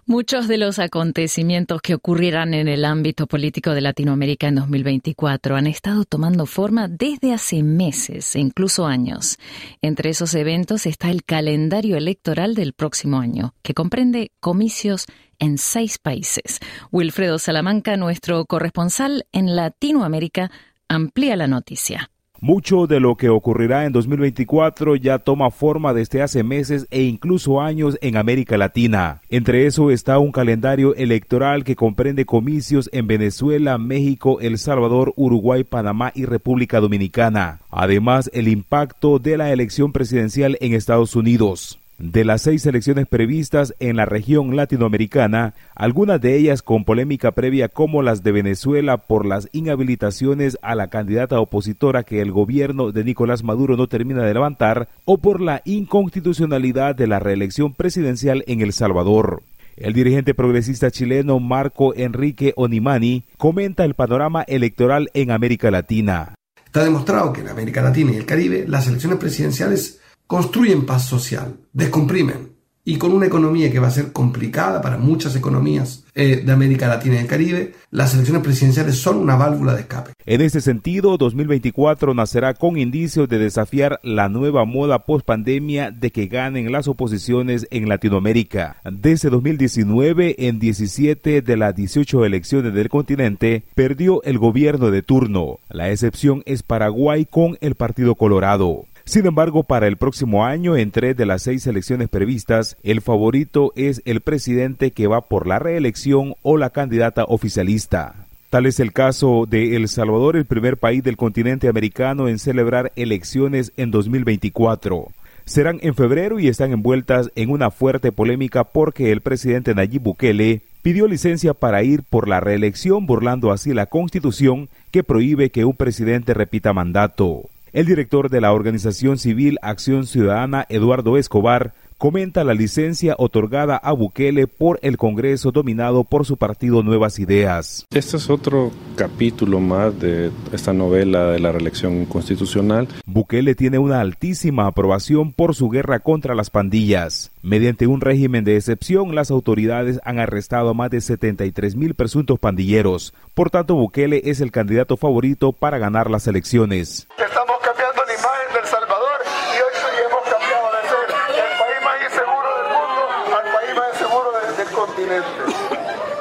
Muchos de los acontecimientos que ocurrirán en el ámbito político de Latinoamérica en 2024 han estado tomando forma desde hace meses e incluso años. Entre esos eventos está el calendario electoral del próximo año, que comprende comicios en seis países. Wilfredo Salamanca, nuestro corresponsal en Latinoamérica, amplía la noticia. Mucho de lo que ocurrirá en 2024 ya toma forma desde hace meses e incluso años en América Latina. Entre eso está un calendario electoral que comprende comicios en Venezuela, México, El Salvador, Uruguay, Panamá y República Dominicana. Además, el impacto de la elección presidencial en Estados Unidos. De las seis elecciones previstas en la región latinoamericana, algunas de ellas con polémica previa como las de Venezuela por las inhabilitaciones a la candidata opositora que el gobierno de Nicolás Maduro no termina de levantar, o por la inconstitucionalidad de la reelección presidencial en El Salvador. El dirigente progresista chileno Marco Enrique Onimani comenta el panorama electoral en América Latina. Está demostrado que en América Latina y el Caribe las elecciones presidenciales construyen paz social, descomprimen. Y con una economía que va a ser complicada para muchas economías eh, de América Latina y el Caribe, las elecciones presidenciales son una válvula de escape. En ese sentido, 2024 nacerá con indicios de desafiar la nueva moda post-pandemia de que ganen las oposiciones en Latinoamérica. Desde 2019, en 17 de las 18 elecciones del continente, perdió el gobierno de turno. La excepción es Paraguay con el Partido Colorado. Sin embargo, para el próximo año, en tres de las seis elecciones previstas, el favorito es el presidente que va por la reelección o la candidata oficialista. Tal es el caso de El Salvador, el primer país del continente americano en celebrar elecciones en 2024 serán en febrero y están envueltas en una fuerte polémica porque el presidente Nayib Bukele pidió licencia para ir por la reelección burlando así la constitución que prohíbe que un presidente repita mandato. El director de la organización civil Acción Ciudadana, Eduardo Escobar, comenta la licencia otorgada a Bukele por el Congreso dominado por su partido Nuevas Ideas. Este es otro capítulo más de esta novela de la reelección constitucional. Bukele tiene una altísima aprobación por su guerra contra las pandillas. Mediante un régimen de excepción, las autoridades han arrestado a más de 73 mil presuntos pandilleros. Por tanto, Bukele es el candidato favorito para ganar las elecciones. Estamos cambiando la imagen del Salvador y hoy hemos cambiado de ser el país más inseguro del mundo al país más inseguro del, del continente.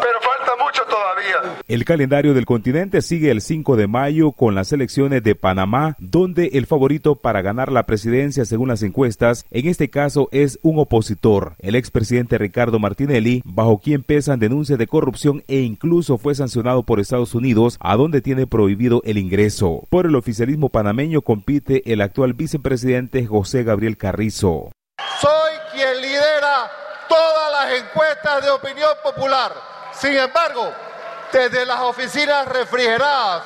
Pero falta mucho todavía. El calendario del continente sigue el 5 de mayo con las elecciones de Panamá, donde el favorito para ganar la presidencia según las encuestas, en este caso es un opositor, el expresidente Ricardo Martinelli, bajo quien pesan denuncias de corrupción e incluso fue sancionado por Estados Unidos, a donde tiene prohibido el ingreso. Por el oficialismo panameño compite el actual vicepresidente José Gabriel Carrizo. Soy quien lidera todas las encuestas de opinión popular. Sin embargo, desde las oficinas refrigeradas,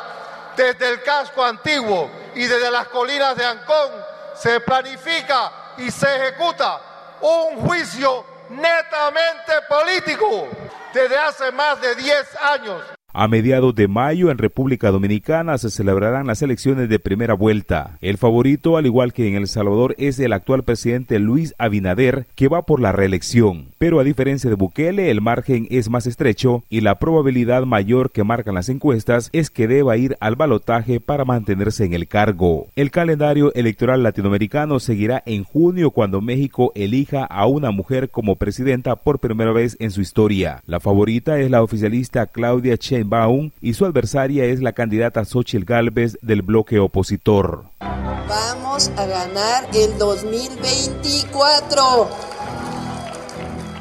desde el casco antiguo y desde las colinas de Ancón, se planifica y se ejecuta un juicio netamente político desde hace más de 10 años. A mediados de mayo en República Dominicana se celebrarán las elecciones de primera vuelta. El favorito, al igual que en El Salvador, es el actual presidente Luis Abinader, que va por la reelección. Pero a diferencia de Bukele, el margen es más estrecho y la probabilidad mayor que marcan las encuestas es que deba ir al balotaje para mantenerse en el cargo. El calendario electoral latinoamericano seguirá en junio cuando México elija a una mujer como presidenta por primera vez en su historia. La favorita es la oficialista Claudia Che Baum y su adversaria es la candidata Xochitl Gálvez del bloque opositor. Vamos a ganar el 2024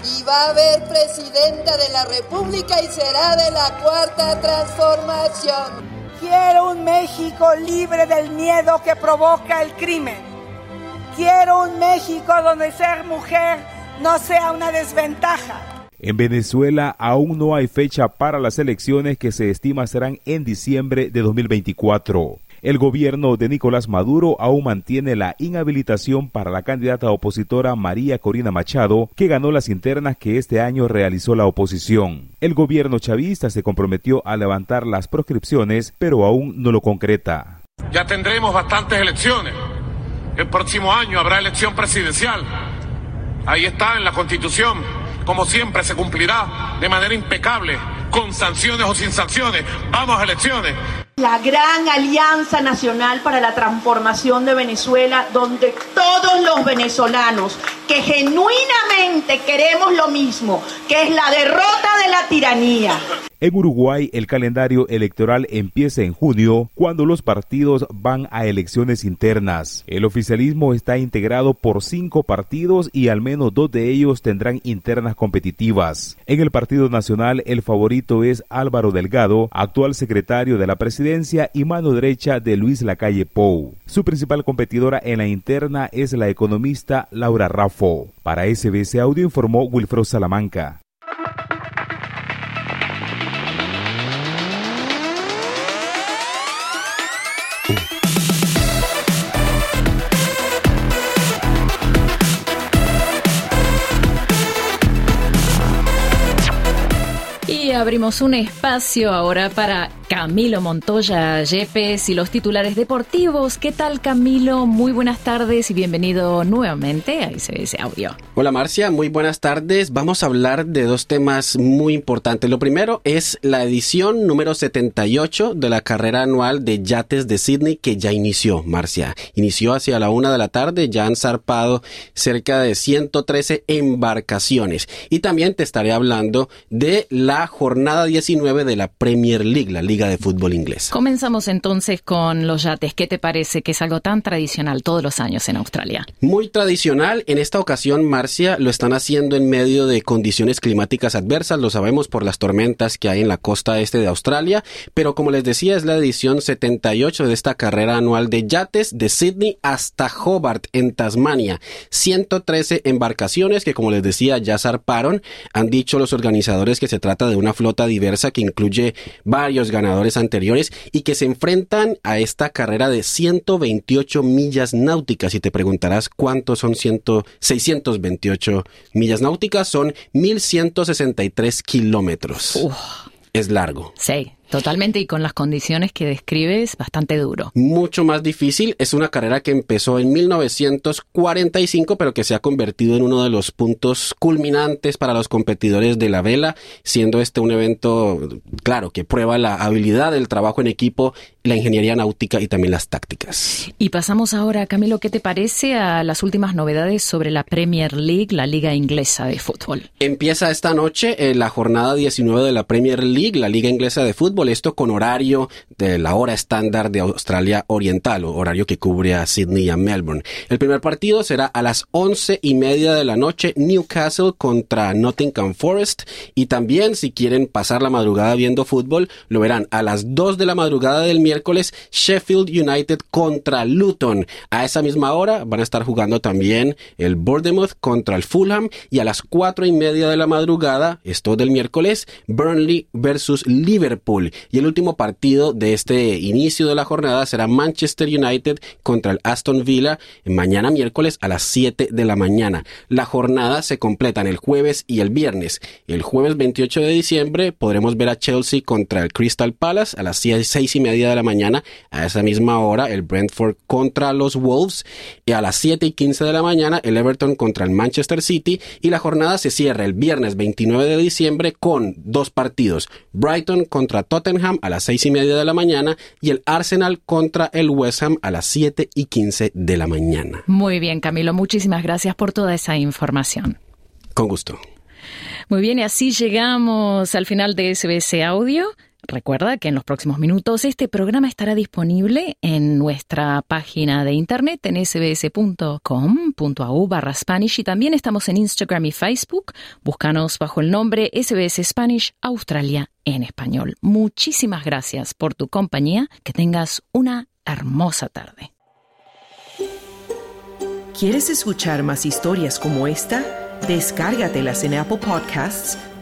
y va a haber presidenta de la República y será de la cuarta transformación. Quiero un México libre del miedo que provoca el crimen. Quiero un México donde ser mujer no sea una desventaja. En Venezuela aún no hay fecha para las elecciones que se estima serán en diciembre de 2024. El gobierno de Nicolás Maduro aún mantiene la inhabilitación para la candidata opositora María Corina Machado, que ganó las internas que este año realizó la oposición. El gobierno chavista se comprometió a levantar las proscripciones, pero aún no lo concreta. Ya tendremos bastantes elecciones. El próximo año habrá elección presidencial. Ahí está en la Constitución como siempre, se cumplirá de manera impecable, con sanciones o sin sanciones. Vamos a elecciones. La gran alianza nacional para la transformación de Venezuela, donde todos los venezolanos que genuinamente queremos lo mismo, que es la derrota de la tiranía. En Uruguay el calendario electoral empieza en junio cuando los partidos van a elecciones internas. El oficialismo está integrado por cinco partidos y al menos dos de ellos tendrán internas competitivas. En el Partido Nacional el favorito es Álvaro Delgado, actual secretario de la presidencia y mano derecha de Luis Lacalle Pou. Su principal competidora en la interna es la economista Laura Raffo. Para SBS Audio informó Wilfredo Salamanca. Abrimos un espacio ahora para Camilo Montoya Yepes y los titulares deportivos. ¿Qué tal Camilo? Muy buenas tardes y bienvenido nuevamente a ICS Audio. Hola Marcia, muy buenas tardes. Vamos a hablar de dos temas muy importantes. Lo primero es la edición número 78 de la carrera anual de yates de Sydney que ya inició, Marcia. Inició hacia la una de la tarde, ya han zarpado cerca de 113 embarcaciones. Y también te estaré hablando de la jornada 19 de la Premier League, la Liga de Fútbol Inglés. Comenzamos entonces con los yates. ¿Qué te parece que es algo tan tradicional todos los años en Australia? Muy tradicional. En esta ocasión, Marcia, lo están haciendo en medio de condiciones climáticas adversas. Lo sabemos por las tormentas que hay en la costa este de Australia. Pero como les decía, es la edición 78 de esta carrera anual de yates de Sydney hasta Hobart, en Tasmania. 113 embarcaciones que, como les decía, ya zarparon. Han dicho los organizadores que se trata de una flota diversa que incluye varios ganadores anteriores y que se enfrentan a esta carrera de 128 millas náuticas. Y te preguntarás cuántos son 100, 628 millas náuticas, son 1163 kilómetros. Es largo. Sí. Totalmente, y con las condiciones que describes, bastante duro. Mucho más difícil. Es una carrera que empezó en 1945, pero que se ha convertido en uno de los puntos culminantes para los competidores de la vela, siendo este un evento, claro, que prueba la habilidad del trabajo en equipo, la ingeniería náutica y también las tácticas. Y pasamos ahora, Camilo, ¿qué te parece a las últimas novedades sobre la Premier League, la liga inglesa de fútbol? Empieza esta noche eh, la jornada 19 de la Premier League, la liga inglesa de fútbol, esto con horario de la hora estándar de Australia Oriental, horario que cubre a Sydney y a Melbourne. El primer partido será a las once y media de la noche, Newcastle contra Nottingham Forest, y también si quieren pasar la madrugada viendo fútbol, lo verán a las dos de la madrugada del miércoles, Sheffield United contra Luton. A esa misma hora van a estar jugando también el Bournemouth contra el Fulham, y a las cuatro y media de la madrugada, esto del miércoles, Burnley versus Liverpool. Y el último partido de este inicio de la jornada será Manchester United contra el Aston Villa mañana miércoles a las 7 de la mañana. La jornada se completa en el jueves y el viernes. El jueves 28 de diciembre podremos ver a Chelsea contra el Crystal Palace a las 6 y media de la mañana. A esa misma hora el Brentford contra los Wolves y a las 7 y 15 de la mañana el Everton contra el Manchester City y la jornada se cierra el viernes 29 de diciembre con dos partidos. Brighton contra Tottenham a las 6 y media de la mañana y el Arsenal contra el West Ham a las 7 y 15 de la mañana. Muy bien, Camilo, muchísimas gracias por toda esa información. Con gusto. Muy bien, y así llegamos al final de SBS Audio. Recuerda que en los próximos minutos este programa estará disponible en nuestra página de internet en sbs.com.au barra Spanish y también estamos en Instagram y Facebook. Búscanos bajo el nombre SBS Spanish Australia en español. Muchísimas gracias por tu compañía. Que tengas una hermosa tarde. ¿Quieres escuchar más historias como esta? Descárgatelas en Apple Podcasts,